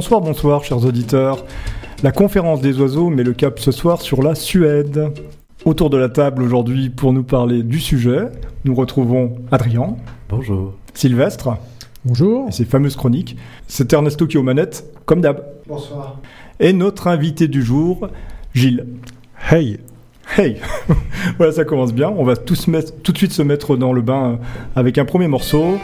Bonsoir, bonsoir, chers auditeurs. La conférence des oiseaux met le cap ce soir sur la Suède. Autour de la table aujourd'hui pour nous parler du sujet, nous retrouvons Adrien. Bonjour. Sylvestre. Bonjour. Et ses fameuses chroniques. C'est Ernesto qui est aux manettes, comme d'hab. Bonsoir. Et notre invité du jour, Gilles. Hey. Hey Voilà, ça commence bien. On va tous mettre, tout de suite se mettre dans le bain avec un premier morceau.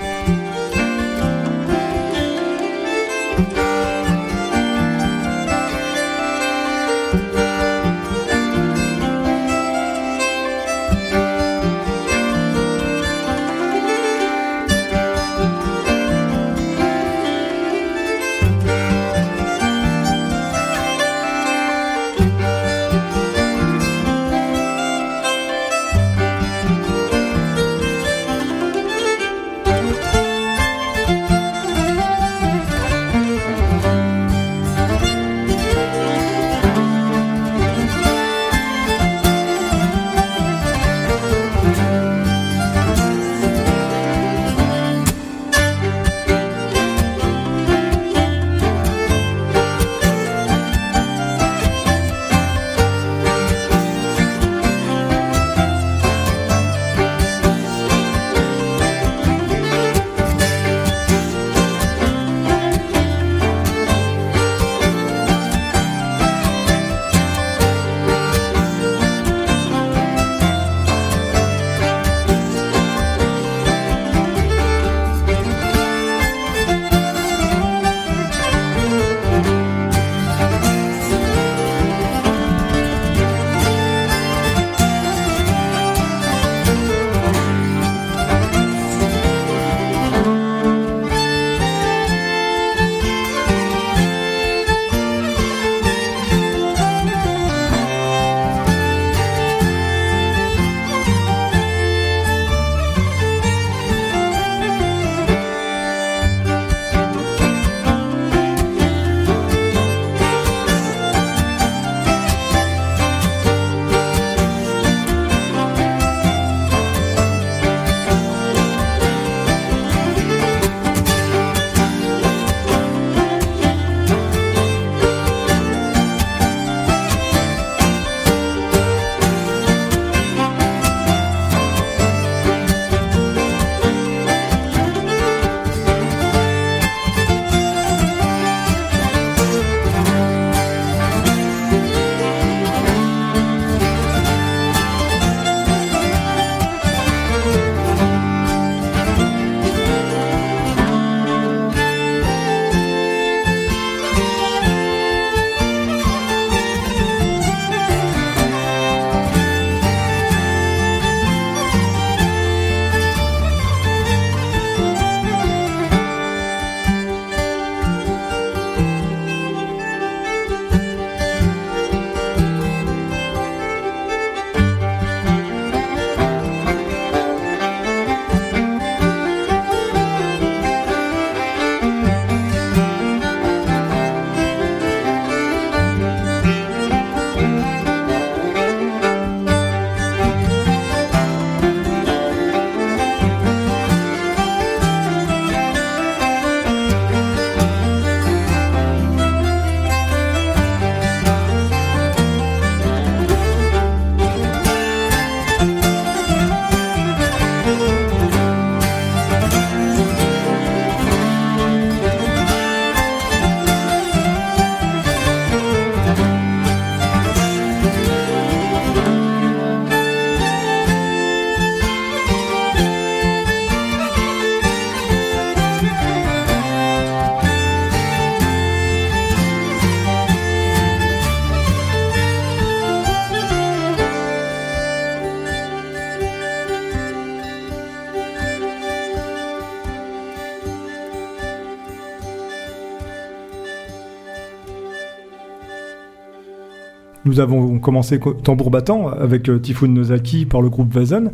Nous avons commencé tambour battant avec euh, Typhoon Nozaki par le groupe Vazen,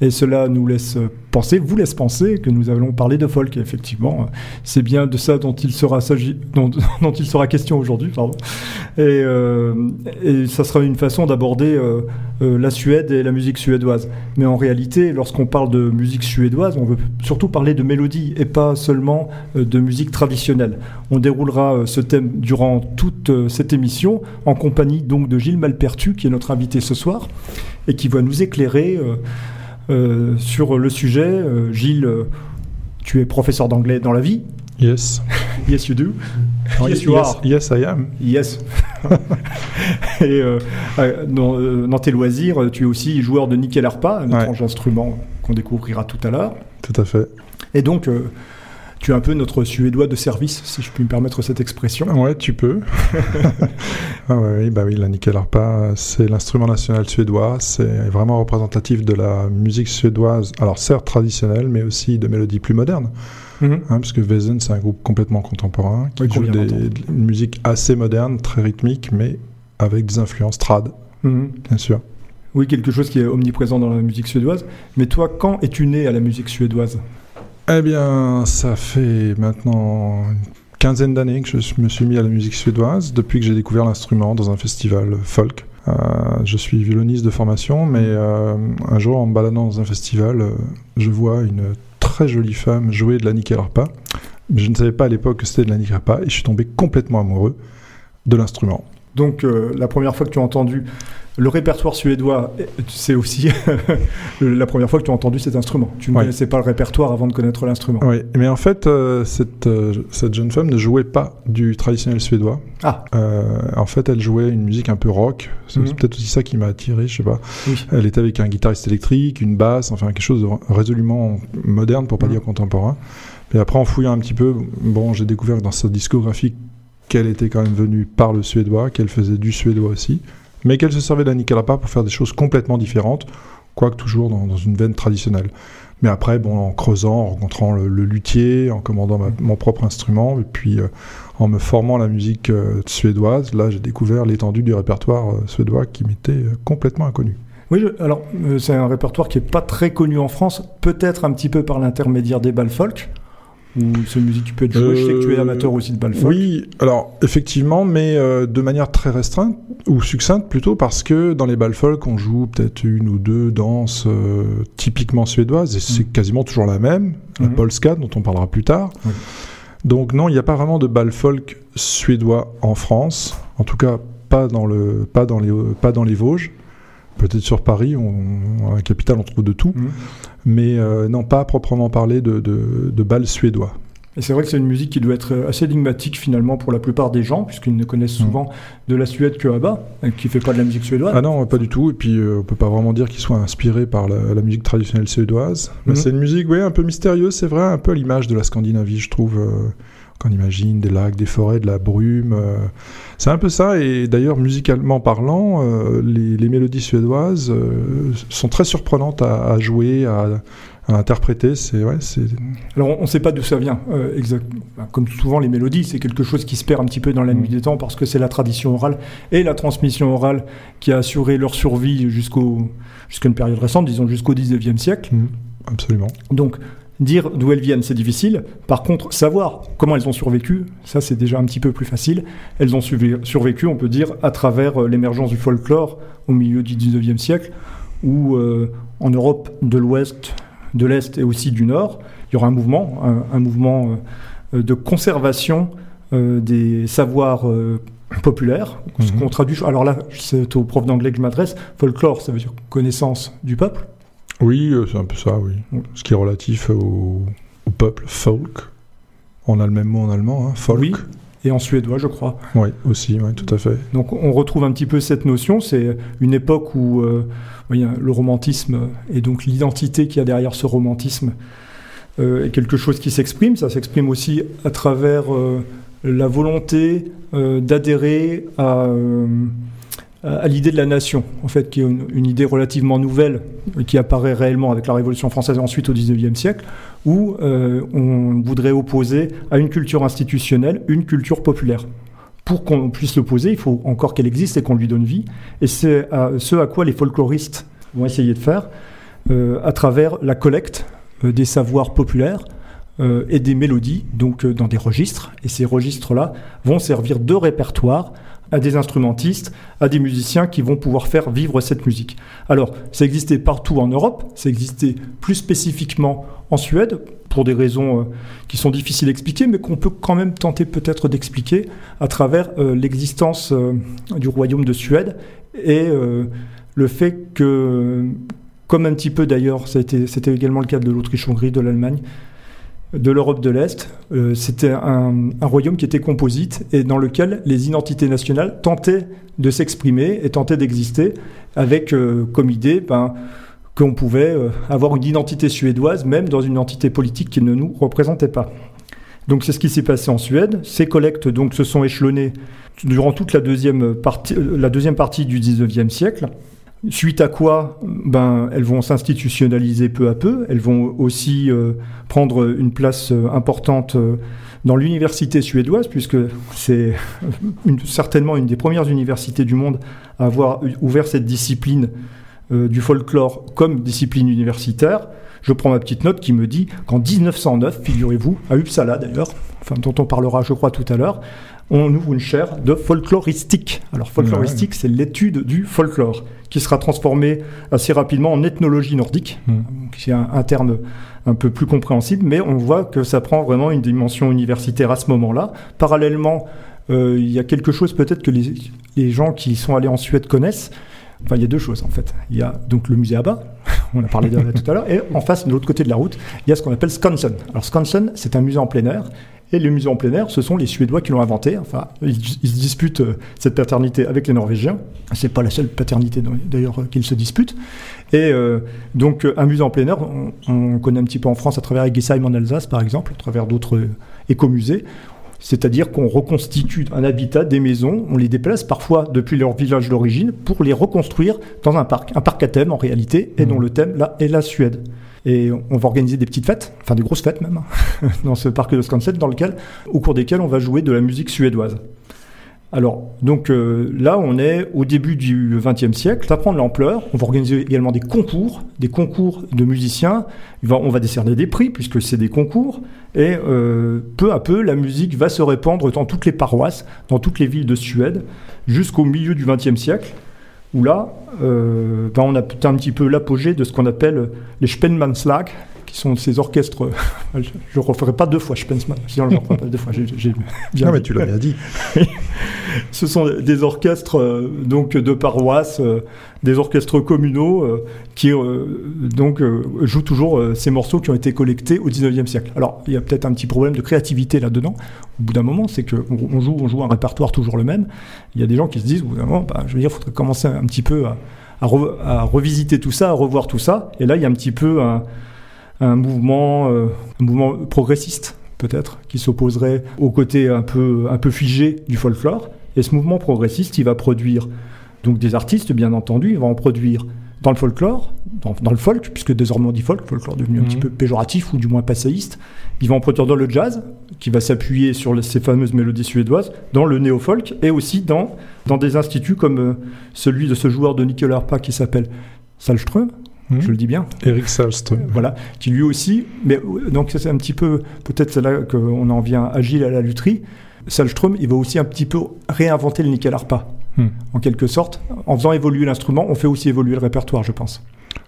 et cela nous laisse penser, vous laisse penser que nous allons parler de folk. Effectivement, c'est bien de ça dont il sera, question aujourd'hui. Et, euh, ça sera une façon d'aborder euh, la Suède et la musique suédoise. Mais en réalité, lorsqu'on parle de musique suédoise, on veut surtout parler de mélodie et pas seulement de musique traditionnelle. On déroulera ce thème durant toute cette émission en compagnie donc de Gilles Malpertu, qui est notre invité ce soir et qui va nous éclairer sur le sujet. Gilles, tu es professeur d'anglais dans la vie Yes. yes, you do. Yes, you are. Yes, I am. Yes. Et euh, euh, euh, dans, tes loisirs, tu es aussi joueur de nickel harpa, un étrange instrument qu'on découvrira tout à l'heure. Tout à fait. Et donc, tu es un peu notre suédois de service, si je puis me permettre cette expression. Ouais, tu peux. ah ouais, bah oui, la nickel harpa, c'est l'instrument national suédois. C'est vraiment représentatif de la musique suédoise. Alors certes traditionnelle, mais aussi de mélodies plus modernes. Mhm. Hein, parce que Wesen, c'est un groupe complètement contemporain qui joue des, une musique assez moderne, très rythmique, mais avec des influences trad, mhm. bien sûr. Oui, quelque chose qui est omniprésent dans la musique suédoise. Mais toi, quand es-tu né à la musique suédoise? Eh bien, ça fait maintenant une quinzaine d'années que je me suis mis à la musique suédoise, depuis que j'ai découvert l'instrument dans un festival folk. Euh, je suis violoniste de formation, mais euh, un jour, en me baladant dans un festival, euh, je vois une très jolie femme jouer de la. Mais je ne savais pas à l'époque que c'était de la harpa et je suis tombé complètement amoureux de l'instrument. Donc la première fois que tu as entendu le répertoire suédois, c'est aussi la première fois que tu as entendu cet instrument. Tu ne connaissais pas le répertoire avant de connaître l'instrument. Oui, mais en fait, euh, cette, euh, cette, jeune femme ne jouait pas du traditionnel suédois. Ah. Euh, en fait, elle jouait une musique un peu rock. C'est mhm. peut-être aussi ça qui m'a attiré, je sais pas. Elle était avec un guitariste électrique, une basse, enfin quelque chose de résolument moderne, pour pas mhm. dire contemporain. Et après, en fouillant un petit peu, bon, j'ai découvert dans sa discographie qu'elle était quand même venue par le suédois, qu'elle faisait du suédois aussi mais qu'elle se servait de la Nicarapa pour faire des choses complètement différentes, quoique toujours dans, une veine traditionnelle. Mais après, bon, en creusant, en rencontrant le, luthier, en commandant mon propre instrument, et puis euh, en me formant la musique euh, suédoise, là j'ai découvert l'étendue du répertoire euh, suédois qui m'était complètement inconnu. Oui, alors c'est un répertoire qui n'est pas très connu en France, peut-être un petit peu par l'intermédiaire des balles folk. Ou c'est une musique qui peut être jouée Je sais que tu es amateur aussi de bal Oui, alors effectivement, mais euh, de manière très restreinte, ou succincte plutôt, parce que dans les folk, on joue peut-être une ou deux danses euh, typiquement suédoises, et c'est mm. quasiment toujours la même, la mm-hmm. polska, dont on parlera plus tard. Donc non, il n'y a pas vraiment de bal folk suédois en France, en tout cas pas dans, le, pas dans, les, pas dans les Vosges. Peut-être sur Paris, on, à la capitale, on trouve de tout. Mm mais euh, non pas proprement parler de, de, bal suédois. Et c'est vrai que c'est une musique qui doit être assez énigmatique finalement pour la plupart des gens, puisqu'ils ne connaissent mm. souvent de la Suède que bas qui fait pas de la musique suédoise. Ah non, pas du tout. Et puis euh, on peut pas vraiment dire qu'il soit inspiré par la, musique traditionnelle suédoise. Mais mm. c'est une musique, oui, un peu mystérieuse, c'est vrai, un peu à l'image de la Scandinavie, je trouve. Euh, on imagine des lacs, des forêts, de la brume. Euh. c'est un peu ça. Et d'ailleurs, musicalement parlant, euh, les, mélodies suédoises euh, sont très surprenantes à, jouer, à, interpréter. C'est ouais, Alors on ne sait pas d'où ça vient. Comme souvent les mélodies, c'est quelque chose qui se perd un petit peu dans la nuit mm. des temps parce que c'est la tradition orale et la transmission orale qui a assuré leur survie jusqu'au jusqu'à une période récente, disons jusqu'au 19e siècle. Mm. Absolument. Donc Dire d'où elles viennent, c'est difficile. Par contre, savoir comment elles ont survécu, ça c'est déjà un petit peu plus facile. Elles ont survécu, on peut dire, à travers euh, l'émergence du folklore au milieu du 19e siècle, où euh, en Europe de l'Ouest, de l'Est et aussi du Nord, il y aura un mouvement, un, mouvement euh, de conservation des savoirs populaires, ce mhm. qu'on traduit. Alors là, c'est au prof d'anglais que je m'adresse. Folklore, ça veut dire connaissance du peuple. Oui, euh, c'est un peu ça, oui. Ce qui est relatif au, peuple folk. On a le même mot en allemand, hein, folk. Oui, et en suédois, je crois. Oui, aussi, oui, tout à fait. Donc on retrouve un petit peu cette notion. C'est une époque où euh, le romantisme et donc l'identité qu'il y a derrière ce romantisme euh, est quelque chose qui s'exprime. Ça s'exprime aussi à travers la volonté d'adhérer à à l'idée de la nation, en fait, qui est une, idée relativement nouvelle, qui apparaît réellement avec la Révolution française et ensuite au XIXe siècle, où euh, on voudrait opposer à une culture institutionnelle une culture populaire. Pour qu'on puisse l'opposer, il faut encore qu'elle existe et qu'on lui donne vie. Et c'est ce à quoi les folkloristes vont essayer de faire, euh, à travers la collecte euh, des savoirs populaires, et des mélodies, donc dans des registres. Et ces registres-là vont servir de répertoire à des instrumentistes, à des musiciens qui vont pouvoir faire vivre cette musique. Alors, ça existait partout en Europe, ça existait plus spécifiquement en Suède, pour des raisons euh, qui sont difficiles à expliquer, mais qu'on peut quand même tenter peut-être d'expliquer à travers euh, l'existence euh, du royaume de Suède et le fait que, comme un petit peu d'ailleurs, c'était également le cas de l'Autriche-Hongrie, de l'Allemagne, de l'Europe de l'Est. C'était un, royaume qui était composite et dans lequel les identités nationales tentaient de s'exprimer et tentaient d'exister avec comme idée ben, qu'on pouvait euh, avoir une identité suédoise, même dans une entité politique qui ne nous représentait pas. Donc c'est ce qui s'est passé en Suède. Ces collectes donc se sont échelonnées durant toute la deuxième partie, euh, la deuxième partie du 19e siècle. Suite à quoi, ben, elles vont s'institutionnaliser peu à peu. Elles vont aussi euh, prendre une place importante dans l'université suédoise, puisque c'est certainement une des premières universités du monde à avoir ouvert cette discipline euh, du folklore comme discipline universitaire, je prends ma petite note qui me dit qu'en 1909, figurez-vous, à Uppsala d'ailleurs, enfin, dont on parlera je crois tout à l'heure, on ouvre une chaire de folkloristique. Alors folkloristique, c'est l'étude du folklore, qui sera transformé assez rapidement en ethnologie nordique, mmh. qui est un, terme un peu plus compréhensible, mais on voit que ça prend vraiment une dimension universitaire à ce moment-là. Parallèlement, euh, il y a quelque chose peut-être que les, les gens qui sont allés en Suède connaissent, Enfin, il y a deux choses en fait. Il y a donc le musée Abba, on a parlé de tout à l'heure, et en face, de l'autre côté de la route, il y a ce qu'on appelle Skansen. Alors Skansen, c'est un musée en plein air, et le musée en plein air, ce sont les Suédois qui l'ont inventé. Enfin, ils, se disputent euh, cette paternité avec les Norvégiens. C'est pas la seule paternité d'ailleurs euh, qu'ils se disputent. Et euh, donc, un musée en plein air, on, connaît un petit peu en France à travers Egesheim en Alsace, par exemple, à travers d'autres écomusées. C'est-à-dire qu'on reconstitue un habitat, des maisons, on les déplace parfois depuis leur village d'origine pour les reconstruire dans un parc. Un parc à thème en réalité, et dont mmh. le thème là est la Suède. Et on va organiser des petites fêtes, enfin des grosses fêtes même, hein, dans ce parc de Skansen, dans lequel, au cours desquelles on va jouer de la musique suédoise. Alors, donc euh, là, on est au début du XXe siècle, ça prend de l'ampleur. On va organiser également des concours, des concours de musiciens. on va décerner des prix, puisque c'est des concours. Et euh, peu à peu, la musique va se répandre dans toutes les paroisses, dans toutes les villes de Suède, jusqu'au milieu du XXe siècle, où là, euh, ben, on a un petit peu l'apogée de ce qu'on appelle les Spenmanslag, qui sont ces orchestres. je ne referai pas deux fois Spensman. Je ne pas deux fois. non, mais tu l'as bien dit. Ce sont des orchestres euh, donc de paroisse, euh, des orchestres communaux euh, qui donc jouent toujours ces morceaux qui ont été collectés au 19e siècle. Alors, il y a peut-être un petit problème de créativité là-dedans. Au bout d'un moment, c'est qu'on on joue, on joue un répertoire toujours le même. Il y a des gens qui se disent, au bout d'un moment, bah, je veux dire, il faudrait commencer un petit peu à, revisiter tout ça, à revoir tout ça. Et là, il y a un petit peu un mouvement, un mouvement progressiste peut-être, qui s'opposerait au côté un peu, un peu figé du folklore. Et ce mouvement progressiste, il va produire donc des artistes, bien entendu, il va en produire dans le folklore, dans, le folk, puisque désormais on dit folk, folklore devenu un petit mhm. peu péjoratif ou du moins passéiste. Il va en produire dans le jazz, qui va s'appuyer sur ces fameuses mélodies suédoises, dans le néo-folk et aussi dans, dans des instituts comme euh, celui de ce joueur de Nicolas Arpa qui s'appelle Salström, Hmm. je le dis bien. Eric Salström. Voilà, qui lui aussi, mais donc c'est un petit peu, peut-être là qu'on en vient agile à la lutherie. Salström, il va aussi un petit peu réinventer le nickel arpa, hmm. en quelque sorte. En faisant évoluer l'instrument, on fait aussi évoluer le répertoire, je pense.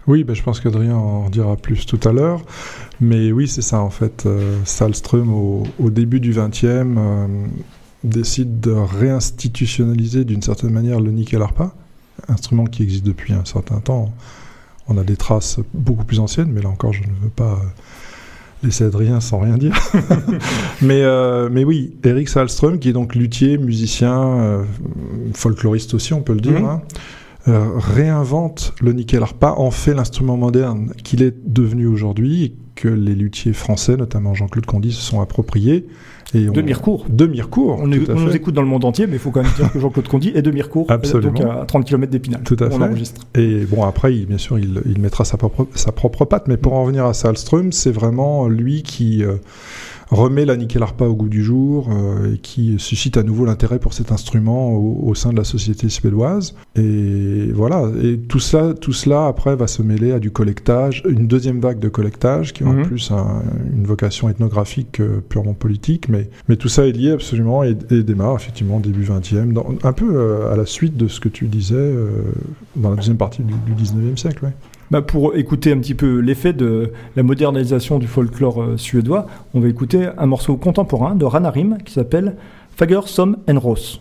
Oui, ben, je pense qu'Adrien en dira plus tout à l'heure. Mais oui, c'est ça en fait. Euh, Salström, au, début du XXe, euh, décide de réinstitutionnaliser d'une certaine manière le nickel arpa, instrument qui existe depuis un certain temps on a des traces beaucoup plus anciennes, mais là encore, je ne veux pas euh, laisser Adrien sans rien dire. mais, euh, mais oui, Eric Salström, qui est donc luthier, musicien, euh, folkloriste aussi, on peut le dire, mhm. hein, réinvente le nickel arpa, en fait l'instrument moderne qu'il est devenu aujourd'hui et que les luthiers français, notamment Jean-Claude Condy, se sont appropriés de Mirecourt. De Mirecourt. On, nous écoute dans le monde entier, mais il faut quand même dire que Jean-Claude Condy est de Mirecourt, Absolument. donc à 30 km d'Épinal. Tout à on fait. Enregistre. Et bon, après, bien sûr, il, mettra sa propre, sa propre patte, mais pour en revenir à Salström, c'est vraiment lui qui. Euh, remet la nickel harpa au goût du jour et qui suscite à nouveau l'intérêt pour cet instrument au, sein de la société suédoise. Et voilà, et tout cela, tout cela après va se mêler à du collectage, une deuxième vague de collectage qui aura mhm. plus une vocation ethnographique que purement politique, mais, mais tout ça est lié absolument et, démarre effectivement début 20e, un peu à la suite de ce que tu disais dans la deuxième partie du, du 19e siècle. Bah pour écouter un petit peu l'effet de la modernisation du folklore euh, suédois, on va écouter un morceau contemporain de Ranarim qui s'appelle Fager som en Ros.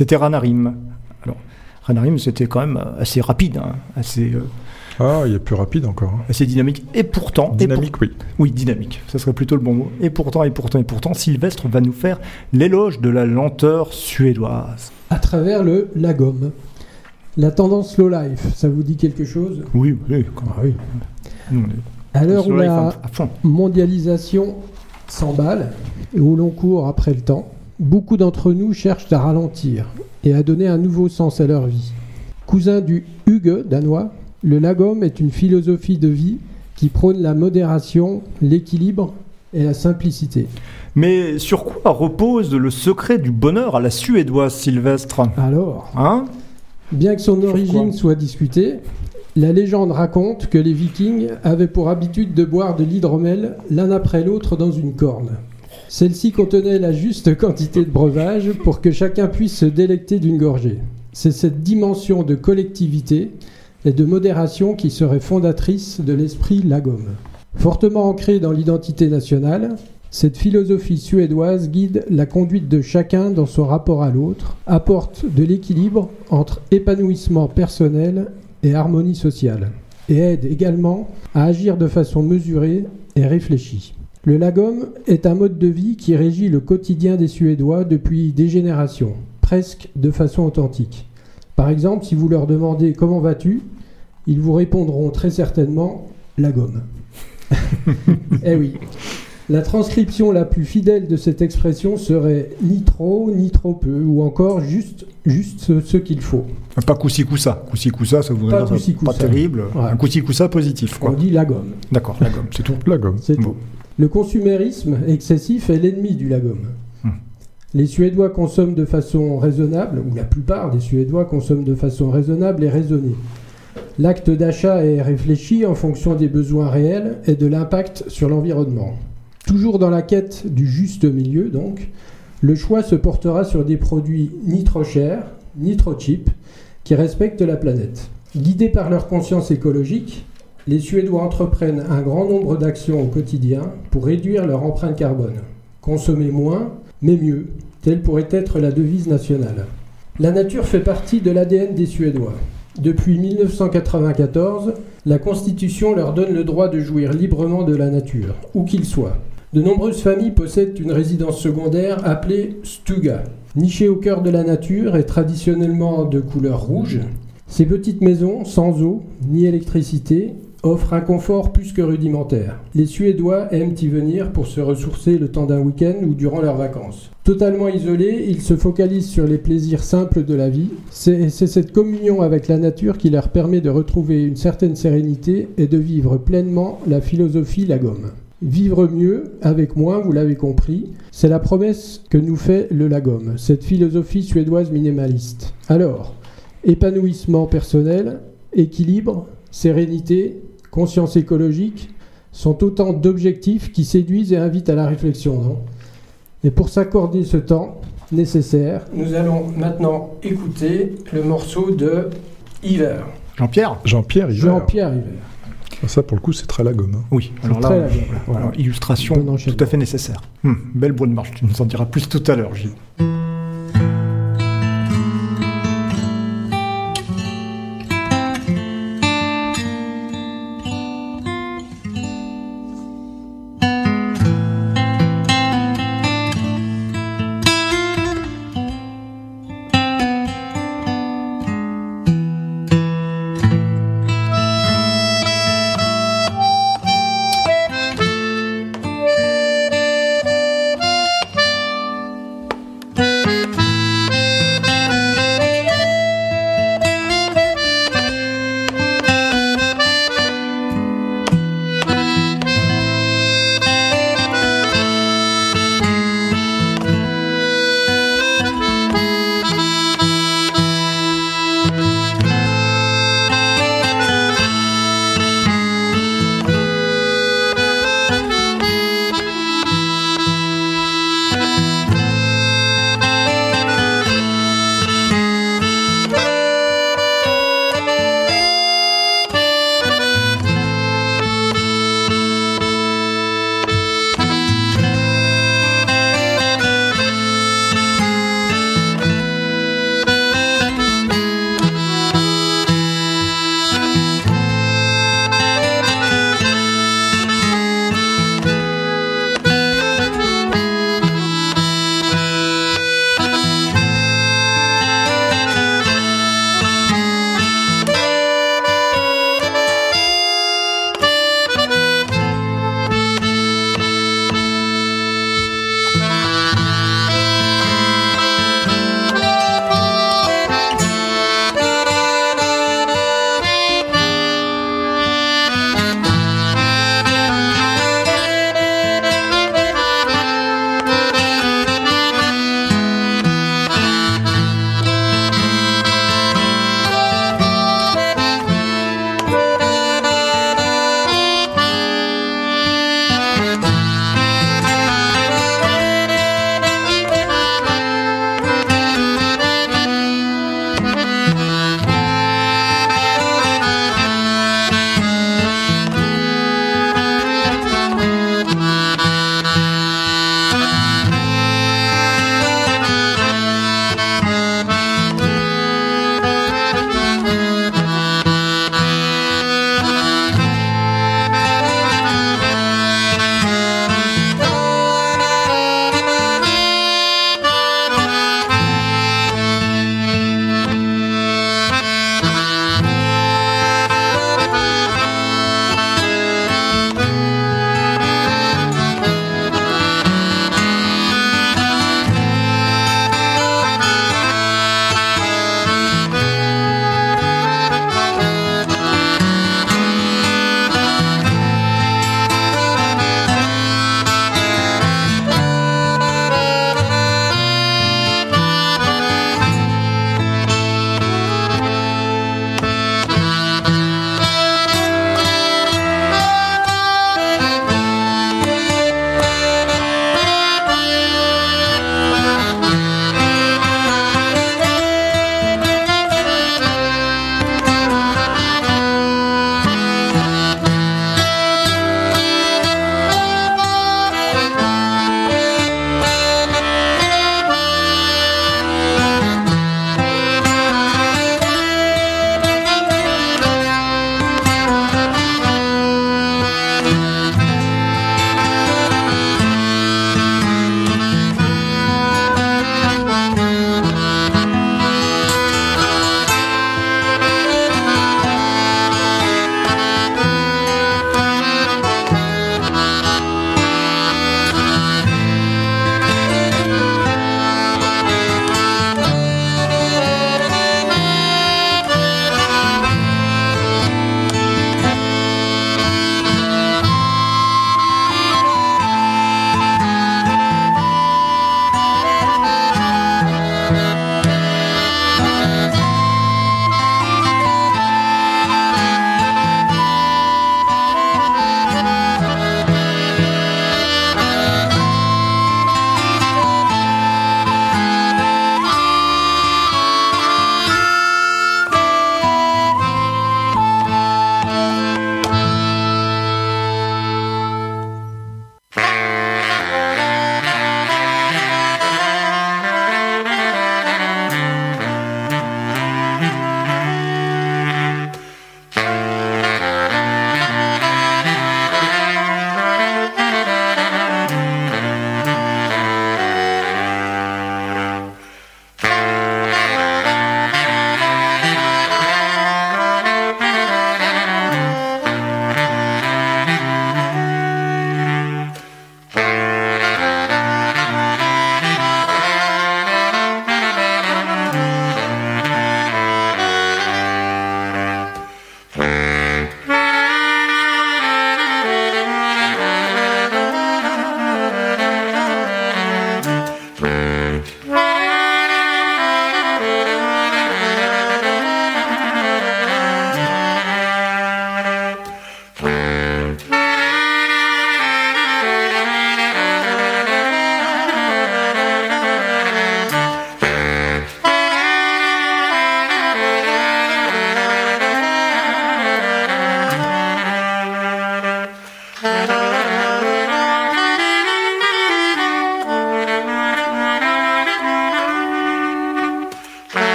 C'était Ranarim. Alors, Ranarim, c'était quand même assez rapide, hein, assez. Euh, ah, il est plus rapide encore. Hein. Assez dynamique. Et pourtant. Dynamique, oui. Oui, dynamique. Ça serait plutôt le bon mot. Et pourtant, et pourtant, et pourtant, Sylvestre va nous faire l'éloge de la lenteur suédoise. À travers le Lagom. La tendance slow life, ça vous dit quelque chose? Oui, oui. Ah, oui. à l'heure où la mondialisation s'emballent et où l'on court après le temps, beaucoup d'entre nous cherchent à ralentir et à donner un nouveau sens à leur vie. Cousin du Hugue danois, le lagom est une philosophie de vie qui prône la modération, l'équilibre et la simplicité. Mais sur quoi repose le secret du bonheur à la suédoise Sylvestre? Alors, Hein? bien que son origine soit discutée, la légende raconte que les Vikings avaient pour habitude de boire de l'hydromel l'un après l'autre dans une corne. Celle-ci contenait la juste quantité de breuvage pour que chacun puisse se délecter d'une gorgée. C'est cette dimension de collectivité et de modération qui serait fondatrice de l'esprit lagom. Fortement ancrée dans l'identité nationale, cette philosophie suédoise guide la conduite de chacun dans son rapport à l'autre, apporte de l'équilibre entre épanouissement personnel et harmonie sociale, et aide également à agir de façon mesurée et réfléchie. Le lagom est un mode de vie qui régit le quotidien des Suédois depuis des générations, presque de façon authentique. Par exemple, si vous leur demandez comment vas-tu, ils vous répondront très certainement la gomme. eh oui. La transcription la plus fidèle de cette expression serait ni trop, ni trop peu, ou encore juste, juste ce, ce qu'il faut. Pas coussi coussa. Coussi coussa, ça voudrait Pas dire pas terrible. Ouais. Un coussi coussa positif, On dit la gomme. D'accord, la gomme, c'est tout. La gomme. C'est Bon. tout. Le consumérisme excessif est l'ennemi du lagom. Hmm. Les Suédois consomment de façon raisonnable, ou la plupart des Suédois consomment de façon raisonnable et raisonnée. L'acte d'achat est réfléchi en fonction des besoins réels et de l'impact sur l'environnement. Toujours dans la quête du juste milieu, donc, le choix se portera sur des produits ni trop chers, ni trop cheap, qui respectent la planète. Guidés par leur conscience écologique, les Suédois entreprennent un grand nombre d'actions au quotidien pour réduire leur empreinte carbone. Consommer moins, mais mieux, telle pourrait être la devise nationale. La nature fait partie de l'ADN des Suédois. Depuis 1994, la Constitution leur donne le droit de jouir librement de la nature, où qu'ils soient. De nombreuses familles possèdent une résidence secondaire appelée stuga. Nichée au cœur de la nature et traditionnellement de couleur rouge, ces petites maisons, sans eau ni électricité, offrent un confort plus que rudimentaire. Les Suédois aiment y venir pour se ressourcer le temps d'un week-end ou durant leurs vacances. Totalement isolés, ils se focalisent sur les plaisirs simples de la vie. C'est cette communion avec la nature qui leur permet de retrouver une certaine sérénité et de vivre pleinement la philosophie Lagom. Vivre mieux avec moins, vous l'avez compris, c'est la promesse que nous fait le Lagom, cette philosophie suédoise minimaliste. Alors, épanouissement personnel, équilibre, sérénité, conscience écologique sont autant d'objectifs qui séduisent et invitent à la réflexion, non? Et pour s'accorder ce temps nécessaire, nous allons maintenant écouter le morceau de Hiver. Jean-Pierre? Jean-Pierre, il Jean-Pierre Hiver. Ça, pour le coup, c'est très la gomme. hein. Oui, C'est alors là, très euh, illustration tout à fait nécessaire. Hum, belle bonne marche, tu nous en diras plus tout à l'heure, Gilles.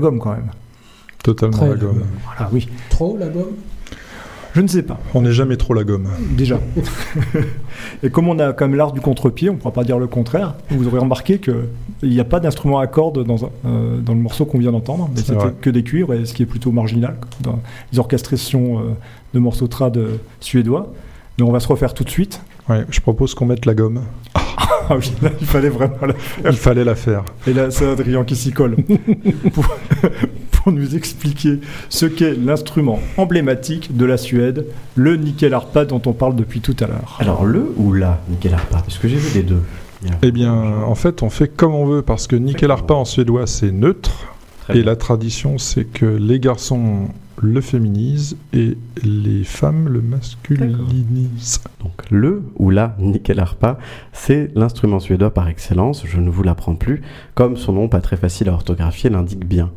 Gomme quand même. Totalement la gomme. Voilà, oui. Trop la gomme? Je ne sais pas. On n'est jamais trop la gomme. Déjà. et comme on a quand même l'art du contre-pied, on ne pourra pas dire le contraire. Vous aurez remarqué qu'il n'y a pas d'instrument à cordes dans, euh, dans le morceau qu'on vient d'entendre, mais c'était que des cuivres, et ce qui est plutôt marginal dans les orchestrations euh, de morceaux trad euh, suédois. Mais on va se refaire tout de suite. Ouais, je propose qu'on mette la gomme. Ah oui, il fallait vraiment la faire. Il fallait la faire. Et là, c'est Adrien qui s'y colle. pour, nous expliquer ce qu'est l'instrument emblématique de la Suède, le nickel harpa dont on parle depuis tout à l'heure. Alors, le ou la nickel harpa Parce que j'ai vu les deux. Eh bien, en fait, on fait comme on veut parce que nickel harpa en suédois, c'est neutre. Et la tradition, c'est que les garçons le féminise et les femmes le masculinisent. Donc le ou la nickel harpa, c'est l'instrument suédois par excellence, je ne vous l'apprends plus, comme son nom pas très facile à orthographier l'indique bien.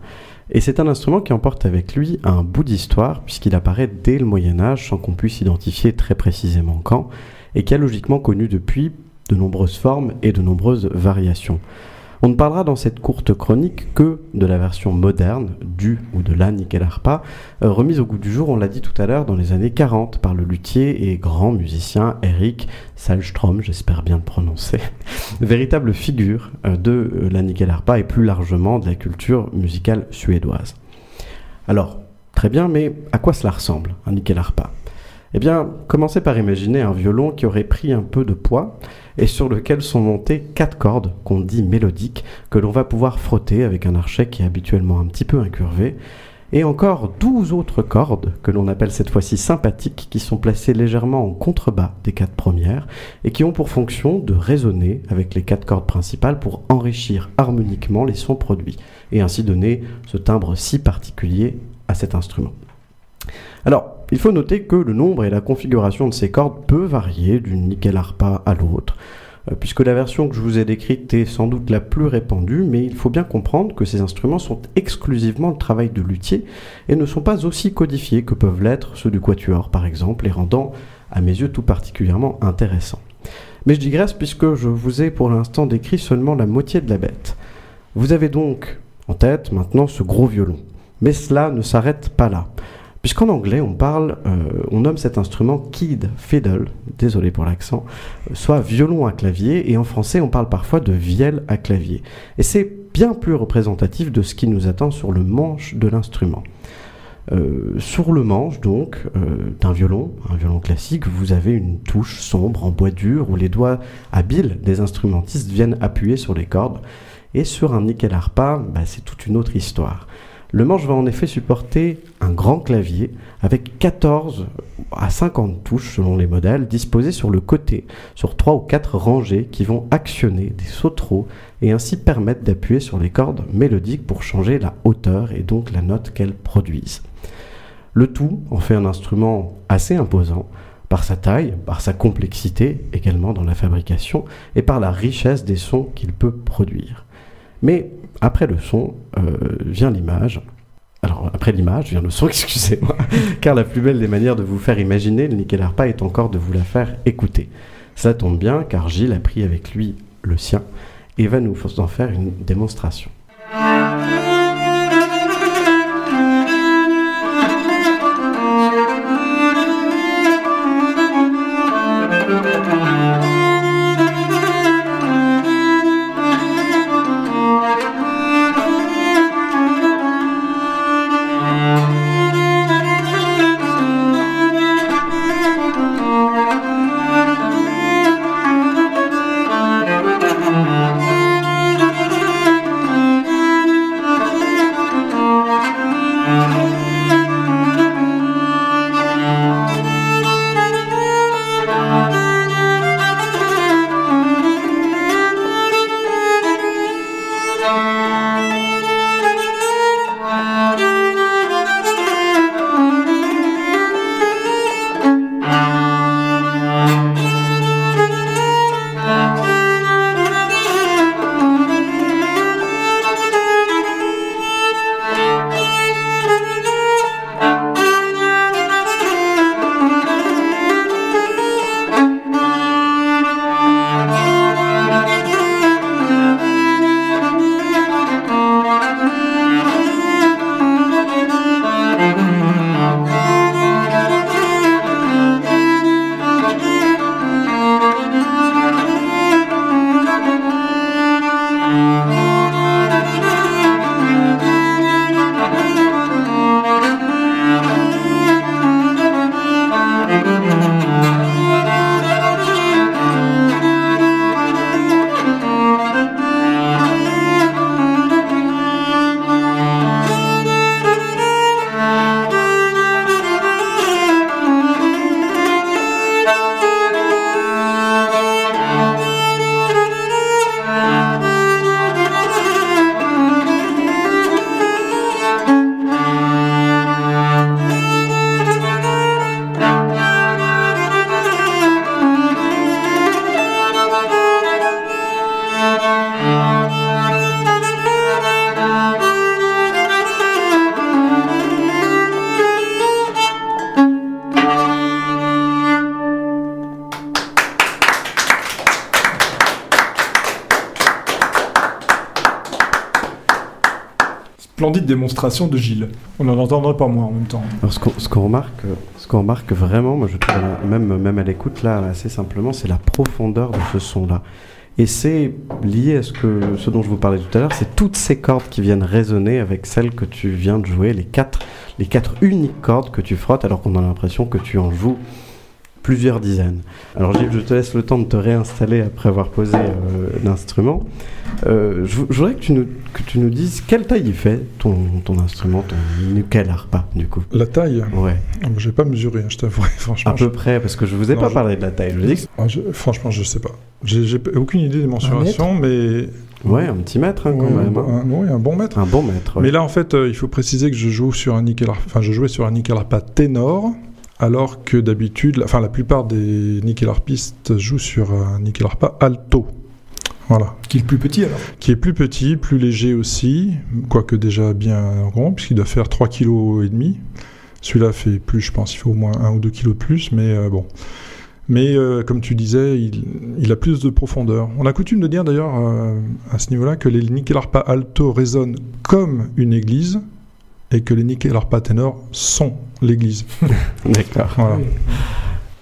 Et c'est un instrument qui emporte avec lui un bout d'histoire, puisqu'il apparaît dès le Moyen Âge sans qu'on puisse identifier très précisément quand, et qui a logiquement connu depuis de nombreuses formes et de nombreuses variations. On ne parlera dans cette courte chronique que de la version moderne du ou de la nickel harpa, euh, remise au goût du jour, on l'a dit tout à l'heure, dans les années 40 par le luthier et grand musicien Eric Salstrom, j'espère bien le prononcer, véritable figure euh, de euh, la nickel harpa et plus largement de la culture musicale suédoise. Alors, très bien, mais à quoi cela ressemble, un nickel harpa? Eh bien, commencez par imaginer un violon qui aurait pris un peu de poids et sur lequel sont montées quatre cordes qu'on dit mélodiques que l'on va pouvoir frotter avec un archet qui est habituellement un petit peu incurvé et encore douze autres cordes que l'on appelle cette fois-ci sympathiques qui sont placées légèrement en contrebas des quatre premières et qui ont pour fonction de résonner avec les quatre cordes principales pour enrichir harmoniquement les sons produits et ainsi donner ce timbre si particulier à cet instrument. Alors, il faut noter que le nombre et la configuration de ces cordes peut varier d'une nickel harpa à l'autre, euh, puisque la version que je vous ai décrite est sans doute la plus répandue, mais il faut bien comprendre que ces instruments sont exclusivement le travail de luthier et ne sont pas aussi codifiés que peuvent l'être ceux du quatuor par exemple, les rendant à mes yeux tout particulièrement intéressants. Mais je digresse puisque je vous ai pour l'instant décrit seulement la moitié de la bête. Vous avez donc en tête maintenant ce gros violon. Mais cela ne s'arrête pas là. Puisqu'en anglais, on parle, euh, on nomme cet instrument kid fiddle, désolé pour l'accent, soit violon à clavier, et en français, on parle parfois de vielle à clavier. Et c'est bien plus représentatif de ce qui nous attend sur le manche de l'instrument. Euh, sur le manche, donc, euh, d'un violon, un violon classique, vous avez une touche sombre en bois dur où les doigts habiles des instrumentistes viennent appuyer sur les cordes. Et sur un nickel harpa, bah, c'est toute une autre histoire. Le manche va en effet supporter un grand clavier avec 14 à 50 touches selon les modèles disposées sur le côté, sur 3 ou 4 rangées qui vont actionner des sautereaux et ainsi permettre d'appuyer sur les cordes mélodiques pour changer la hauteur et donc la note qu'elles produisent. Le tout en fait un instrument assez imposant par sa taille, par sa complexité également dans la fabrication et par la richesse des sons qu'il peut produire. Mais après le son euh, vient l'image. Alors après l'image vient le son, excusez-moi, car la plus belle des manières de vous faire imaginer le nickel harpa est encore de vous la faire écouter. Ça tombe bien car Gilles a pris avec lui le sien et va nous en faire une démonstration. Démonstration de Gilles. On n'en entendrait pas moins en même temps. Alors, ce qu'on remarque, ce qu'on remarque vraiment, je trouve même, même à l'écoute là, assez simplement, c'est la profondeur de ce son-là. Et c'est lié à ce, que, ce dont je vous parlais tout à l'heure, c'est toutes ces cordes qui viennent résonner avec celles que tu viens de jouer, les quatre, les quatre uniques cordes que tu frottes alors qu'on a l'impression que tu en joues plusieurs dizaines. Alors Gilles, je te laisse le temps de te réinstaller après avoir posé euh, l'instrument. Euh, je, voudrais que tu, nous, que tu nous dises quelle taille il fait ton, ton instrument, ton nickel arpa du coup. La taille? Ouais. Ah, je n'ai pas mesuré, hein, je t'avoue, franchement. À peu près, parce que je vous ai pas parlé de la taille. Je dis ah, franchement, je sais pas. J'ai aucune idée des mensurations, mais... Ouais, un petit mètre hein, quand même. Hein. Un, oui, un bon mètre. Un bon mètre. Mais là, en fait, euh, il faut préciser que je joue sur un nickel, enfin, je jouais sur un nickel arpa ténor, alors que d'habitude, enfin la plupart des nickel harpistes jouent sur un nickel harpa alto. Voilà. Qui est plus petit alors Qui est plus petit, plus léger aussi, quoique déjà bien rond, puisqu'il doit faire 3,5 kg. Celui-là fait plus, je pense, il fait au moins 1 ou 2 kg de plus, mais euh, bon. Mais euh, comme tu disais, il, a plus de profondeur. On a coutume de dire d'ailleurs euh, à ce niveau-là que les nickel harpa alto résonnent comme une église, et que les nickel harpa ténor sont l'église. D'accord.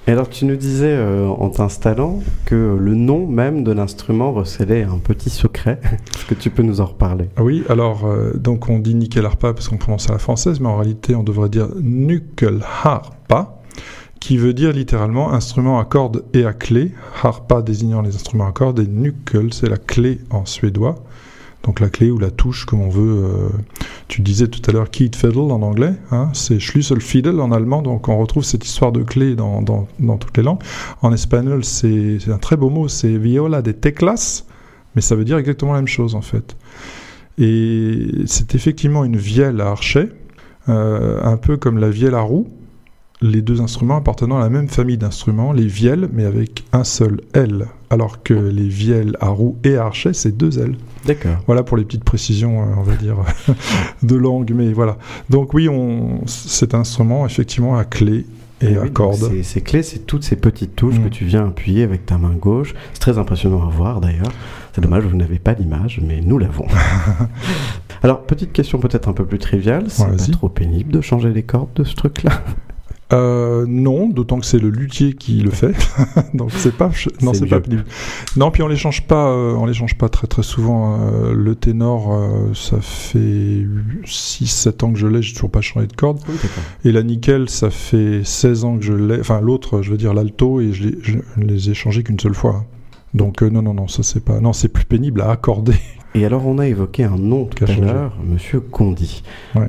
Et alors tu nous disais euh, en t'installant que le nom même de l'instrument recélait un petit secret. Est-ce que tu peux nous en reparler? Oui, alors euh, donc on dit nickel harpa parce qu'on prononce à la française, mais en réalité on devrait dire nickel harpa qui veut dire littéralement instrument à cordes et à clé. Harpa désignant les instruments à cordes et nickel c'est la clé en suédois donc la clé ou la touche comme on veut. Euh, tu disais tout à l'heure keyed fiddle en anglais, hein, c'est Schlüsselfiddle en allemand, donc on retrouve cette histoire de clé dans, toutes les langues. En espagnol, c'est un très beau mot, c'est viola de teclas, mais ça veut dire exactement la même chose en fait. Et c'est effectivement une vielle à archet, euh, un peu comme la vielle à roue, les deux instruments appartenant à la même famille d'instruments, les vielles, mais avec un seul L, alors que les vielles à roue et à archet, c'est deux L. D'accord. Voilà pour les petites précisions, euh, on va dire, de langue, mais voilà. Donc oui, on, cet instrument, effectivement, a clé et à corde. Ces clés, c'est toutes ces petites touches que mm. tu viens appuyer avec ta main gauche. C'est très impressionnant à voir d'ailleurs. C'est dommage, vous n'avez pas l'image, mais nous l'avons. Alors, petite question peut-être un peu plus triviale. C'est pas trop pénible de changer les cordes de ce truc-là euh, non, d'autant que c'est le luthier qui le fait. Donc c'est pas non c'est pas pénible. Non, puis on les change pas euh, on les change pas très très souvent euh, le ténor ça fait 6 7 ans que je l'ai, j'ai toujours pas changé de corde. et la nickel, ça fait 16 ans que je l'ai, enfin l'autre, je veux dire l'alto et je, je, les ai changés qu'une seule fois. Donc non non non, ça c'est pas non, c'est plus pénible à accorder et alors, on a évoqué un nom tout à l'heure, Monsieur Condi.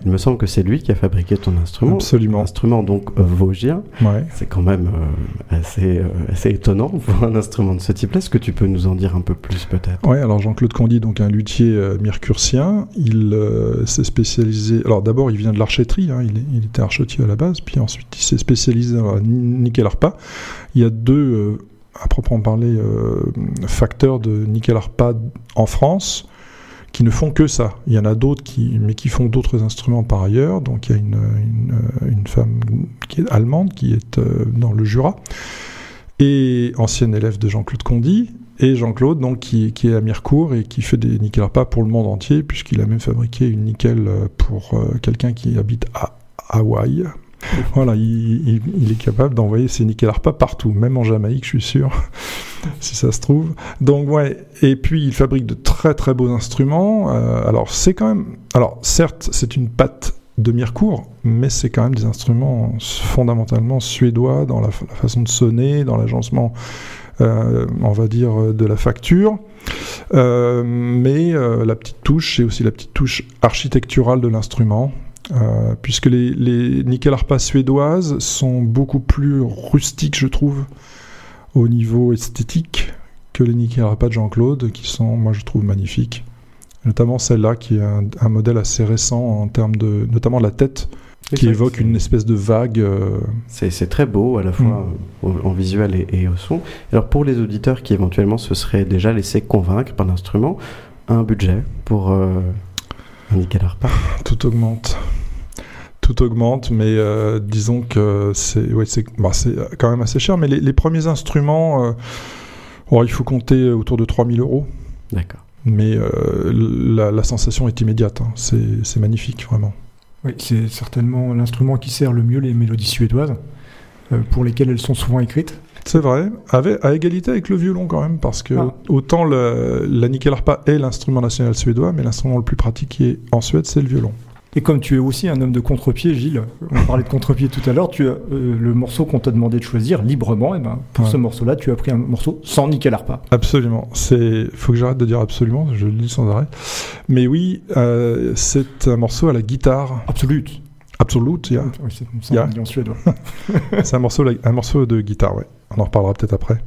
Il me semble que c'est lui qui a fabriqué ton instrument. Absolument. Instrument donc euh, vosgien. C'est quand même euh, assez, euh, assez étonnant pour un instrument de ce type-là. Est-ce que tu peux nous en dire un peu plus peut-être? Oui, alors Jean-Claude Condy, donc un luthier mercurcien, il s'est spécialisé. Alors d'abord, il vient de l'archéterie. Hein. il, il, était archetier à la base, puis ensuite il s'est spécialisé dans la nickel arpa. Il y a deux à proprement parler, facteurs de nickel arpa en France qui ne font que ça. Il y en a d'autres qui, mais qui font d'autres instruments par ailleurs. Donc il y a une, une, femme qui est allemande qui est euh, dans le Jura et ancienne élève de Jean-Claude Condy. Et Jean-Claude, donc, qui, qui, est à Mirecourt et qui fait des nickel pas pour le monde entier, puisqu'il a même fabriqué une nickel euh, pour euh, quelqu'un qui habite à Hawaï, voilà, il, est capable d'envoyer ses nickel arpa partout, même en Jamaïque, je suis sûr, si ça se trouve. Donc ouais, et puis il fabrique de très très beaux instruments. Euh, alors c'est quand même, alors certes, c'est une patte de Mirecourt, mais c'est quand même des instruments fondamentalement suédois dans la, façon de sonner, dans l'agencement, euh, on va dire, de la facture. Euh, mais la petite touche, c'est aussi la petite touche architecturale de l'instrument. Euh, puisque les, les nickel arpa suédoises sont beaucoup plus rustiques, je trouve, au niveau esthétique, que les nickel arpa de Jean-Claude, qui sont, moi, je trouve magnifiques. Notamment celle-là, qui est un, modèle assez récent en termes de, notamment la tête, qui évoque une espèce de vague. Euh, c'est très beau à la fois mm. en visuel et, au son. Alors pour les auditeurs qui éventuellement se seraient déjà laissés convaincre par l'instrument, un budget pour euh, un nickel arpa Tout augmente tout augmente, mais euh, disons que c'est ouais, bah, quand même assez cher. Mais les, premiers instruments, euh, il faut compter autour de 3000 euros. D'accord. mais la, sensation est immédiate. Hein. C'est magnifique, vraiment. Oui, c'est certainement l'instrument qui sert le mieux les mélodies suédoises, pour lesquelles elles sont souvent écrites. C'est vrai, à égalité avec le violon quand même, parce que ah. autant la nickel-harpa est l'instrument national suédois, mais l'instrument le plus pratiqué en Suède, c'est le violon. Et comme tu es aussi un homme de contre-pied, Gilles, on parlait de contre-pied tout à l'heure, tu as euh, le morceau qu'on t'a demandé de choisir librement, et ben pour ce morceau-là, tu as pris un morceau sans nickel harpa. Absolument. C'est, faut que j'arrête de dire absolument, je le dis sans arrêt. Mais oui, euh, c'est un morceau à la guitare. Absolute. Absolute, yeah. Oui, c'est c'est un morceau, un morceau de guitare, ouais. On en reparlera peut-être après.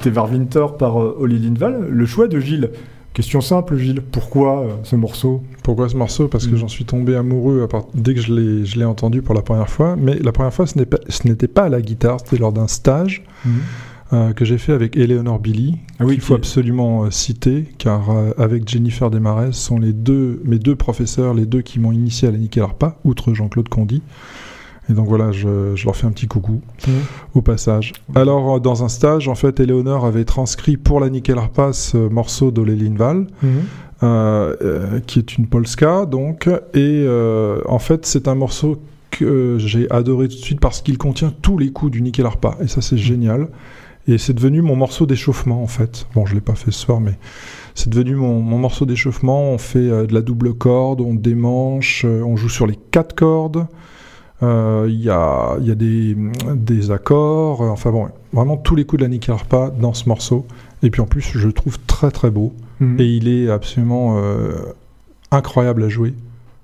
C'était vers Winter par euh, Oli Lindval. Le choix de Gilles. Question simple, Gilles. Pourquoi euh, ce morceau? Pourquoi ce morceau? Parce que mm. j'en suis tombé amoureux à dès que je l'ai entendu pour la première fois. Mais la première fois, ce n'était pas, à la guitare, c'était lors d'un stage. Mm. Euh, que j'ai fait avec Eleanor Billy, ah oui, qu'il faut absolument citer, car avec Jennifer Desmarais, sont les deux, mes deux professeurs, les deux qui m'ont initié à la nickel harpa, outre Jean-Claude Condy. Et donc voilà, je, leur fais un petit coucou mmh. au passage. Alors, euh, dans un stage, en fait, Eleonore avait transcrit pour la Nickel Harpa ce morceau d'Ole Lindvall, mmh. euh, euh, qui est une polska, donc. Et en fait, c'est un morceau que j'ai adoré tout de suite parce qu'il contient tous les coups du Nickel Harpa. Et ça, c'est mmh. génial. Et c'est devenu mon morceau d'échauffement, en fait. Bon, je ne l'ai pas fait ce soir, mais c'est devenu mon, morceau d'échauffement. On fait de la double corde, on démanche, on joue sur les quatre cordes. Il y a, y a des, des accords. enfin bon, vraiment tous les coups de la Nicky Harpa dans ce morceau. Et puis en plus, je le trouve très très beau. Mhm. Et il est absolument incroyable à jouer.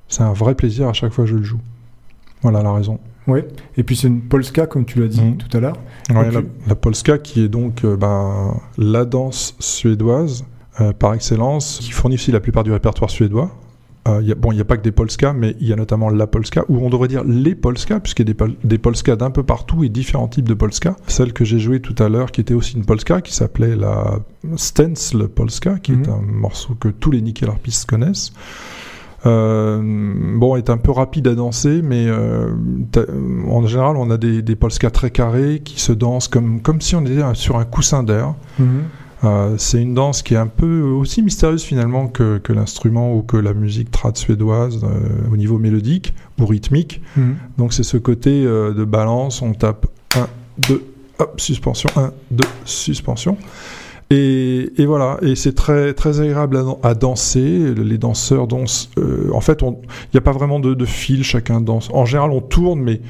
C'est un vrai plaisir à chaque fois que je le joue. Voilà la raison. Oui, et puis c'est une polska, comme tu l'as dit mhm. tout à l'heure. la, polska qui est donc euh, ben, la danse suédoise euh, par excellence, qui fournit aussi la plupart du répertoire suédois. Euh, y a, bon, il n'y a pas que des polskas, mais il y a notamment la polska, ou on devrait dire les polskas, puisqu'il y a des, des polskas d'un peu partout et différents types de polskas. Celle que j'ai jouée tout à l'heure, qui était aussi une polska, qui s'appelait la Stencil Polska, qui est mhm. un morceau que tous les nickel harpistes connaissent. Euh, bon, est un peu rapide à danser, mais euh, en général, on a des, des polskas très carrés qui se dansent comme, comme si on était sur un coussin d'air. Mhm. C'est une danse qui est un peu aussi mystérieuse finalement que, que l'instrument ou que la musique trad suédoise au niveau mélodique ou rythmique. Mhm. Donc c'est ce côté de balance, on tape 1, 2, hop, suspension, 1, 2, suspension. Et, et, voilà, et c'est très très agréable à, danser. Les danseurs dansent. Euh, en fait, il n'y a pas vraiment de, de, fil, chacun danse. En général, on tourne, mais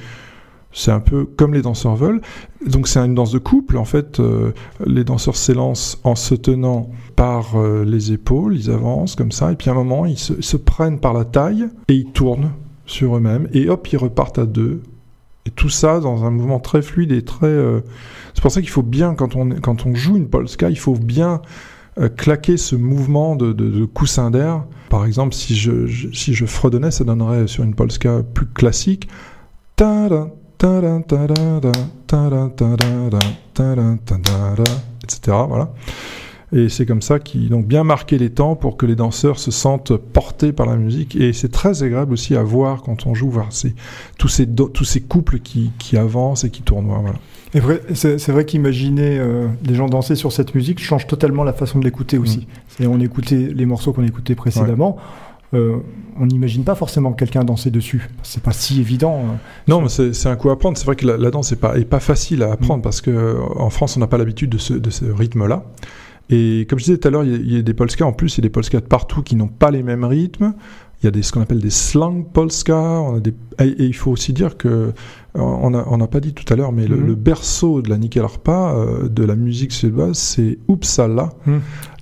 c'est un peu comme les danseurs veulent. Donc c'est une danse de couple. En fait, euh, les danseurs s'élancent en se tenant par euh, les épaules, ils avancent comme ça, et puis à un moment, ils se, prennent par la taille et ils tournent sur eux-mêmes, et hop, ils repartent à deux. Et tout ça dans un mouvement très fluide et très c'est pour ça qu'il faut bien, quand on, quand on joue une polska, il faut bien euh, claquer ce mouvement de, coussin d'air. Par exemple, si je, si je fredonnais, ça donnerait sur une polska plus classique. Etc. Voilà. Et c'est comme ça qui donc bien marquer les temps pour que les danseurs se sentent portés par la musique. Et c'est très agréable aussi à voir quand on joue, voir ces, tous, ces, tous ces couples qui, qui avancent et qui tournoient. Voilà. C'est vrai qu'imaginer euh, des gens danser sur cette musique change totalement la façon de l'écouter aussi. Mm. On écoutait les morceaux qu'on écoutait précédemment. Euh, on n'imagine pas forcément quelqu'un danser dessus. C'est pas si évident. Euh, non, mais c'est un coup à apprendre. C'est vrai que la, danse n'est pas, est pas facile à apprendre mm. parce que en France, on n'a pas l'habitude de ce, de ce rythme-là. Et comme je disais tout à l'heure, il y, a des polskas. En plus, il y a des polskas de partout qui n'ont pas les mêmes rythmes. Il y a des, ce qu'on appelle des slang polska. On a des, et, il faut aussi dire que on n'a on pas dit tout à l'heure, mais le, mhm. berceau de la Nickel Harpa, euh, de la musique suédoise, c'est Uppsala,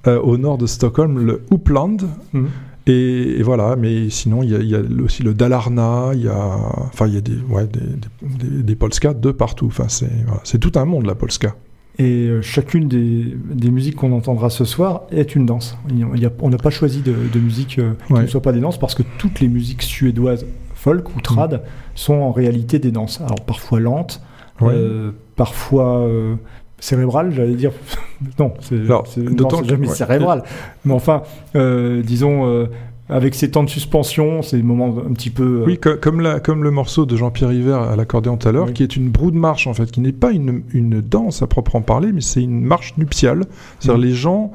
euh, au nord de Stockholm, le Uppland. Mhm. Et, voilà, mais sinon, il y, a, aussi le Dalarna, il y a, enfin, il y a des, ouais, des, des, des, polskas de partout. Enfin, c'est voilà, tout un monde, la polska. Et euh, chacune des, des musiques qu'on entendra ce soir est une danse. on n'a pas choisi de, de musique qui ne soit pas des danses parce que toutes les musiques suédoises folk ou trad mm. sont en réalité des danses. Alors parfois lentes, euh, parfois euh, cérébrales, j'allais dire. non, c'est jamais cérébral. Mais enfin, euh, disons avec ces temps de suspension, ces moments un petit peu. Oui, comme, la, comme le morceau de Jean-Pierre Hiver à l'accordéon tout à l'heure, qui est une broue de marche en fait, qui n'est pas une, une, danse à proprement parler, mais c'est une marche nuptiale. C'est-à-dire les gens,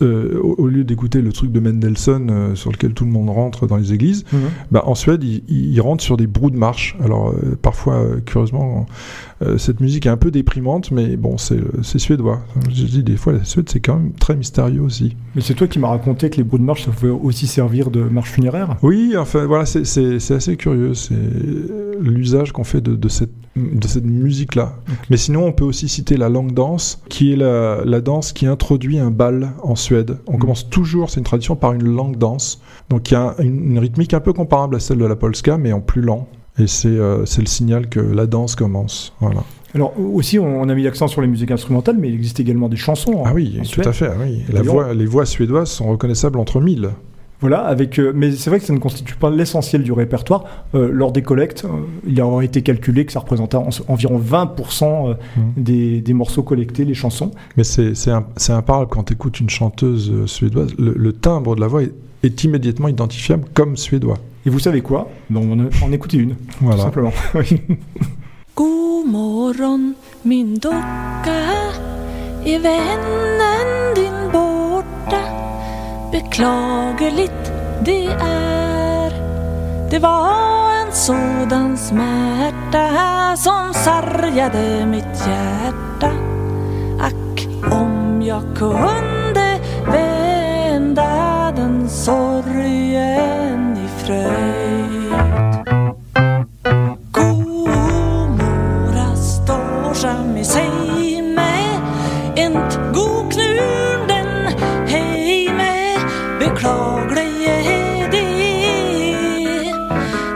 euh, au, lieu d'écouter le truc de Mendelssohn euh, sur lequel tout le monde rentre dans les églises, mm. bah, en Suède, ils, ils, rentrent sur des brous de marche. Alors euh, parfois, curieusement, cette musique est un peu déprimante, mais bon, c'est suédois. Je dis des fois, la Suède, c'est quand même très mystérieux aussi. Mais c'est toi qui m'as raconté que les brous de marche, ça pouvait aussi servir de marche funéraire? Oui, enfin voilà, c'est assez curieux. C'est l'usage qu'on fait de, de, cette, de cette musique-là. Mais sinon, on peut aussi citer la langue danse, qui est la, la danse qui introduit un bal en Suède. On mm. commence toujours, c'est une tradition, par une langue danse. Donc il y a une, rythmique un peu comparable à celle de la polska, mais en plus lent. Et c'est euh, le signal que la danse commence. Voilà. Alors aussi, on a mis l'accent sur les musiques instrumentales, mais il existe également des chansons. Ah oui, tout à fait. Oui. La voix, les voix suédoises sont reconnaissables entre mille. Voilà, avec, euh, mais c'est vrai que ça ne constitue pas l'essentiel du répertoire. Euh, lors des collectes, euh, il a été calculé que ça représentait environ 20% mmh. des, des, morceaux collectés, les chansons. Mais c'est imparable quand tu écoutes une chanteuse suédoise. Le, timbre de la voix est, immédiatement identifiable comme suédois. Et vous savez quoi? Bon, on, en écoutait une, voilà. tout simplement. God morgon min docka, är vännen din borta? Beklagligt det är Det var en sådan smärta som sargade mitt hjärta Ack, om jag kunde vända sorgen i fröjd. Godmora står som i sig med ent god knur den hej med beklaglig är det.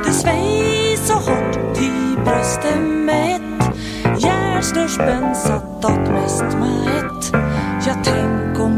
Det svej så hårt i bröstet mätt, hjärnstörspen satt åt mest mätt. Jag tänk om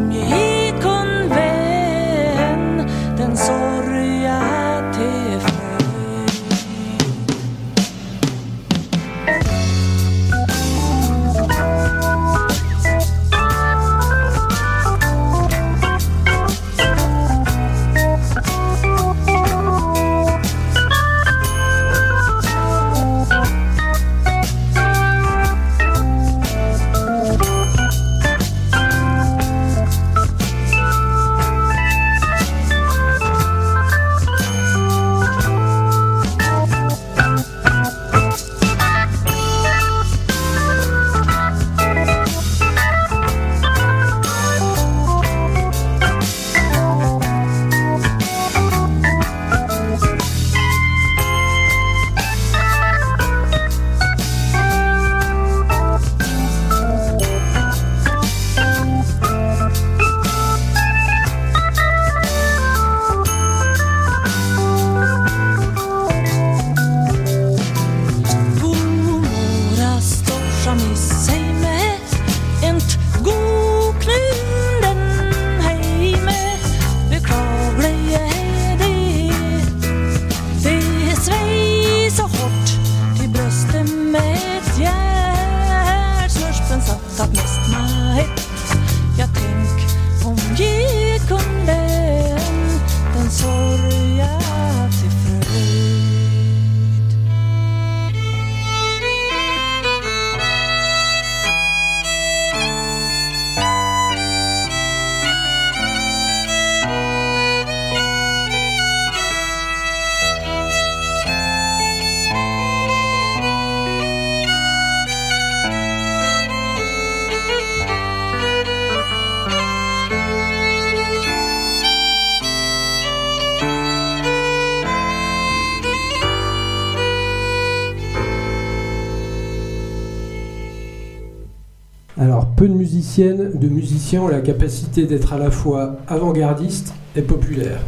ont la capacité d'être à la fois avant-gardiste et populaire.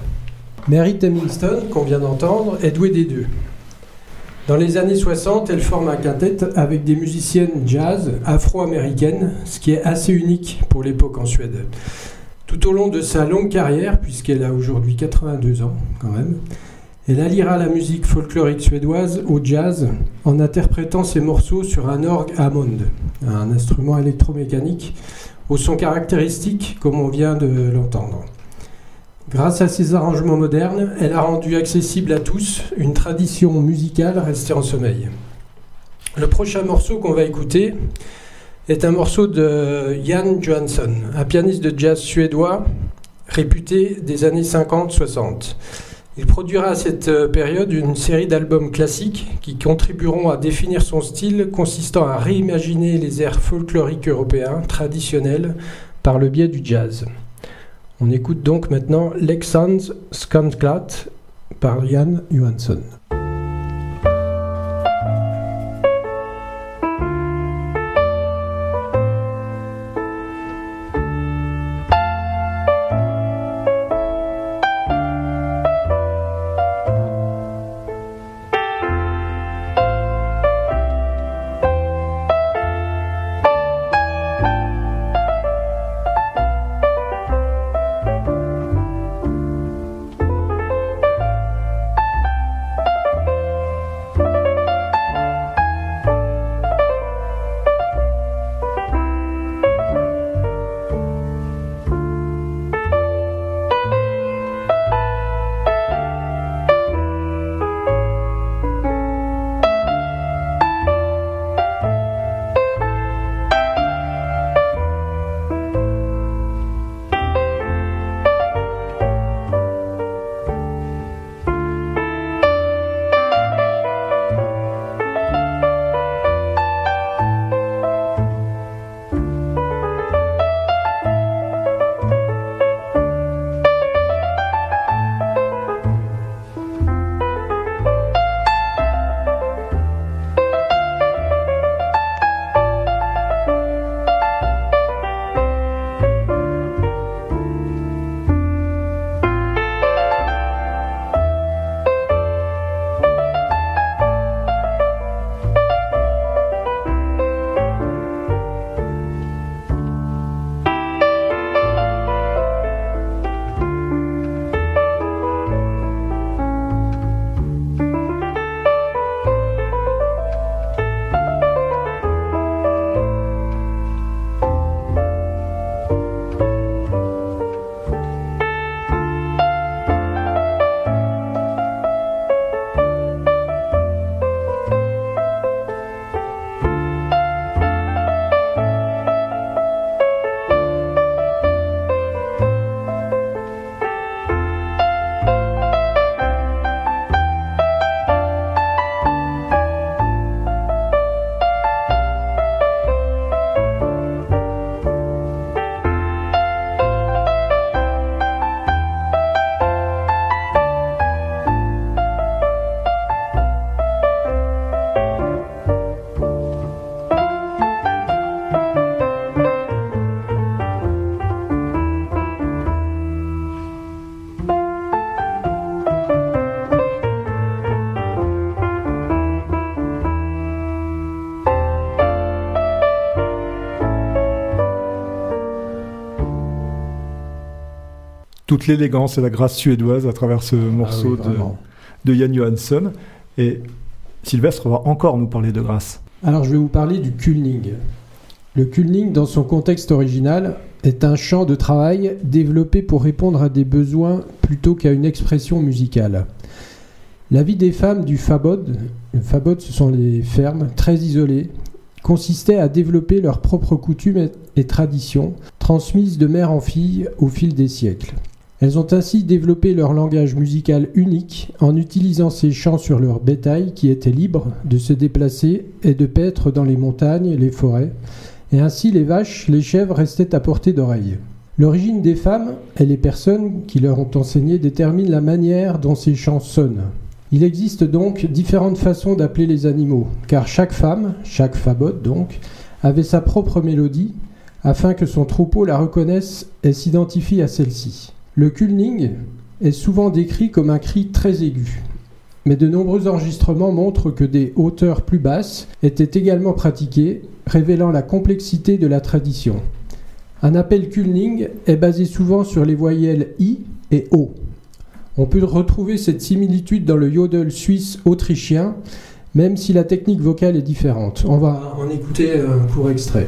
Mary Temingston, qu'on vient d'entendre, est douée des deux. Dans les années 60, elle forme un quintet avec des musiciennes jazz afro-américaines, ce qui est assez unique pour l'époque en Suède. Tout au long de sa longue carrière, puisqu'elle a aujourd'hui 82 ans quand même, elle alliera la musique folklorique suédoise au jazz en interprétant ses morceaux sur un orgue Hammond, un instrument électromécanique au son caractéristique comme on vient de l'entendre. Grâce à ses arrangements modernes, elle a rendu accessible à tous une tradition musicale restée en sommeil. Le prochain morceau qu'on va écouter est un morceau de Jan Johansson, un pianiste de jazz suédois réputé des années 50-60. Il produira à cette euh, période une série d'albums classiques qui contribueront à définir son style consistant à réimaginer les airs folkloriques européens traditionnels par le biais du jazz. On écoute donc maintenant Lexans Skanklat par Jan Johansson. Toute l'élégance et la grâce suédoise à travers ce morceau Ah oui, de, de Yann Johansson. Et Sylvestre va encore nous parler de grâce. Alors je vais vous parler du kulning. Le kulning, dans son contexte original, est un champ de travail développé pour répondre à des besoins plutôt qu'à une expression musicale. La vie des femmes du Fabod, le Fabod ce sont les fermes très isolées, consistait à développer leurs propres coutumes et traditions, transmises de mère en fille au fil des siècles. Elles ont ainsi développé leur langage musical unique en utilisant ces chants sur leur bétail qui était libre de se déplacer et de paître dans les montagnes, les forêts, et ainsi les vaches, les chèvres restaient à portée d'oreille. L'origine des femmes et les personnes qui leur ont enseigné déterminent la manière dont ces chants sonnent. Il existe donc différentes façons d'appeler les animaux, car chaque femme, chaque fabote donc, avait sa propre mélodie, afin que son troupeau la reconnaisse et s'identifie à celle-ci. Le kulning est souvent décrit comme un cri très aigu, mais de nombreux enregistrements montrent que des hauteurs plus basses étaient également pratiquées, révélant la complexité de la tradition. Un appel kulning est basé souvent sur les voyelles i et o. On peut retrouver cette similitude dans le yodel suisse autrichien, même si la technique vocale est différente. On va en écouter un court extrait.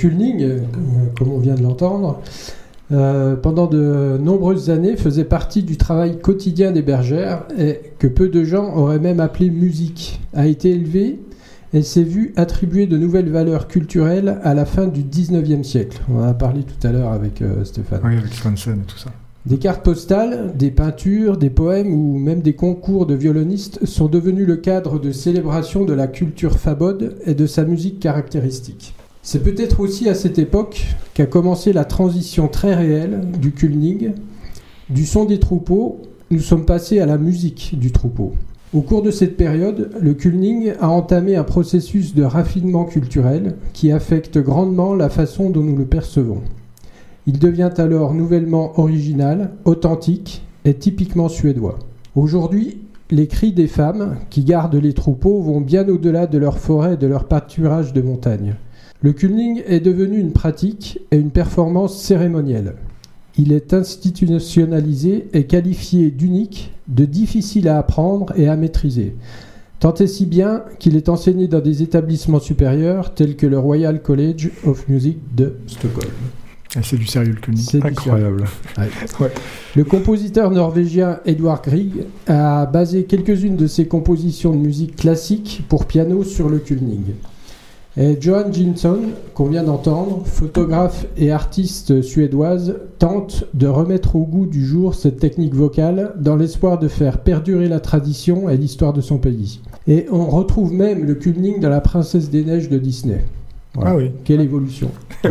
Kulning, euh, comme on vient de l'entendre, euh, pendant de nombreuses années faisait partie du travail quotidien des bergères et que peu de gens auraient même appelé musique, a été élevé et s'est vu attribuer de nouvelles valeurs culturelles à la fin du 19e siècle. On en a parlé tout à l'heure avec euh, Stéphane. Oui, avec Swanson et tout ça. Des cartes postales, des peintures, des poèmes ou même des concours de violonistes sont devenus le cadre de célébration de la culture fabode et de sa musique caractéristique. C'est peut-être aussi à cette époque qu'a commencé la transition très réelle du kulning. Du son des troupeaux, nous sommes passés à la musique du troupeau. Au cours de cette période, le kulning a entamé un processus de raffinement culturel qui affecte grandement la façon dont nous le percevons. Il devient alors nouvellement original, authentique et typiquement suédois. Aujourd'hui, les cris des femmes qui gardent les troupeaux vont bien au-delà de leur forêt et de leur pâturage de montagne. Le kulning est devenu une pratique et une performance cérémonielle. Il est institutionnalisé et qualifié d'unique, de difficile à apprendre et à maîtriser. Tant et si bien qu'il est enseigné dans des établissements supérieurs tels que le Royal College of Music de Stockholm. Et c'est du sérieux le. C'est Incroyable. Le compositeur norvégien Edvard Grieg a basé quelques-unes de ses compositions de musique classique pour piano sur le kulning. Et Johan Jinsson, qu'on vient d'entendre, photographe et artiste suédoise, tente de remettre au goût du jour cette technique vocale dans l'espoir de faire perdurer la tradition et l'histoire de son pays. Et on retrouve même le kulning dans La Princesse des Neiges de Disney. Voilà. Ah oui. Quelle évolution bah,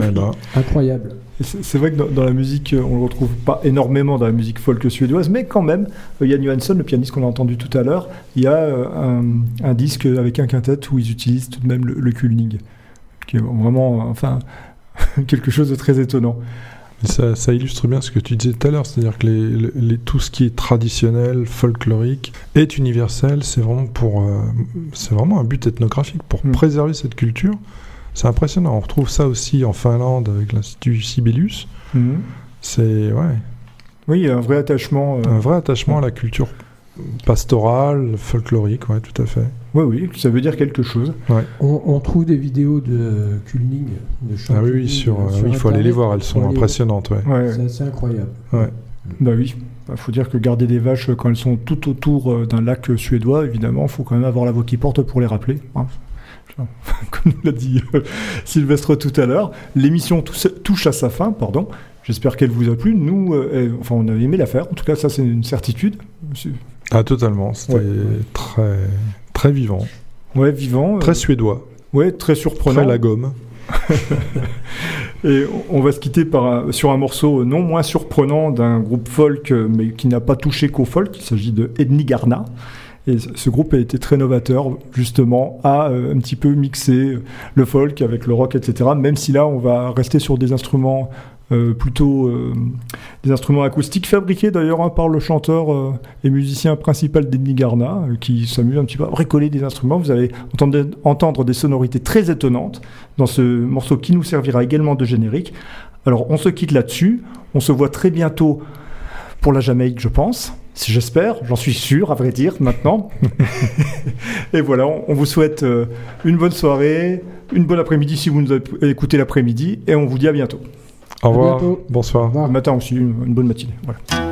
Incroyable. C'est vrai que dans, dans la musique, euh, on le retrouve pas énormément dans la musique folk suédoise, mais quand même, euh, Jan Johansson, le pianiste qu'on a entendu tout à l'heure, il y a euh, un, un disque avec un quintet où ils utilisent tout de même le, le kulning, qui est vraiment, euh, enfin, quelque chose de très étonnant. ça, ça illustre bien ce que tu disais tout à l'heure, c'est-à-dire que les, les- tout ce qui est traditionnel, folklorique, est universel. C'est vraiment pour, euh, c'est vraiment un but ethnographique pour Mm. préserver cette culture. C'est impressionnant. On retrouve ça aussi en Finlande avec l'institut Sibelius. C'est ouais, Oui, il y a un vrai attachement. euh, un vrai attachement à la culture pastorale, folklorique, ouais, tout à fait. Oui, oui, ça veut dire quelque chose. On, on trouve des vidéos de kulning, de Ah oui, sur, euh, euh, oui, il faut aller les voir, elles sont impressionnantes, ouais. Ouais, C'est assez incroyable. Ouais. Bah oui, il faut dire que garder des vaches quand elles sont tout autour d'un lac suédois, évidemment, il faut quand même avoir la voix qui porte pour les rappeler. hein. Comme l'a dit euh, Sylvestre tout à l'heure, l'émission touche à sa fin, pardon. J'espère qu'elle vous a plu. Nous, euh, eh, enfin, on a aimé la faire. En tout cas, ça, c'est une certitude. Ah, totalement. C'était Ouais. très, très vivant. Ouais, vivant. euh, Très suédois. ouais, très surprenant. Très la gomme. Et on va se quitter par un- sur un morceau non moins surprenant d'un groupe folk, euh, mais qui n'a pas touché qu'au folk. Il s'agit de Edni Garna. Et ce- groupe a été très novateur, justement, à euh, un petit peu mixer le folk avec le rock, etc. Même si là, on va rester sur des instruments euh, plutôt euh, des instruments acoustiques, fabriqués d'ailleurs hein, par le chanteur euh, et musicien principal d'Edni Garna, euh, qui s'amuse un petit peu à bricoler des instruments. Vous allez entendre, entendre des sonorités très étonnantes dans ce morceau qui nous servira également de générique. Alors on se quitte là-dessus, on se voit très bientôt pour la Jamaïque, je pense. J'espère, j'en suis sûr, à vrai dire, maintenant. Et voilà, on, vous souhaite euh, une bonne soirée, une bonne après-midi si vous nous écouté l'après-midi, et on vous dit à bientôt. Au revoir. bientôt. Bonsoir. Au revoir. Le matin aussi, une, une bonne matinée. Voilà.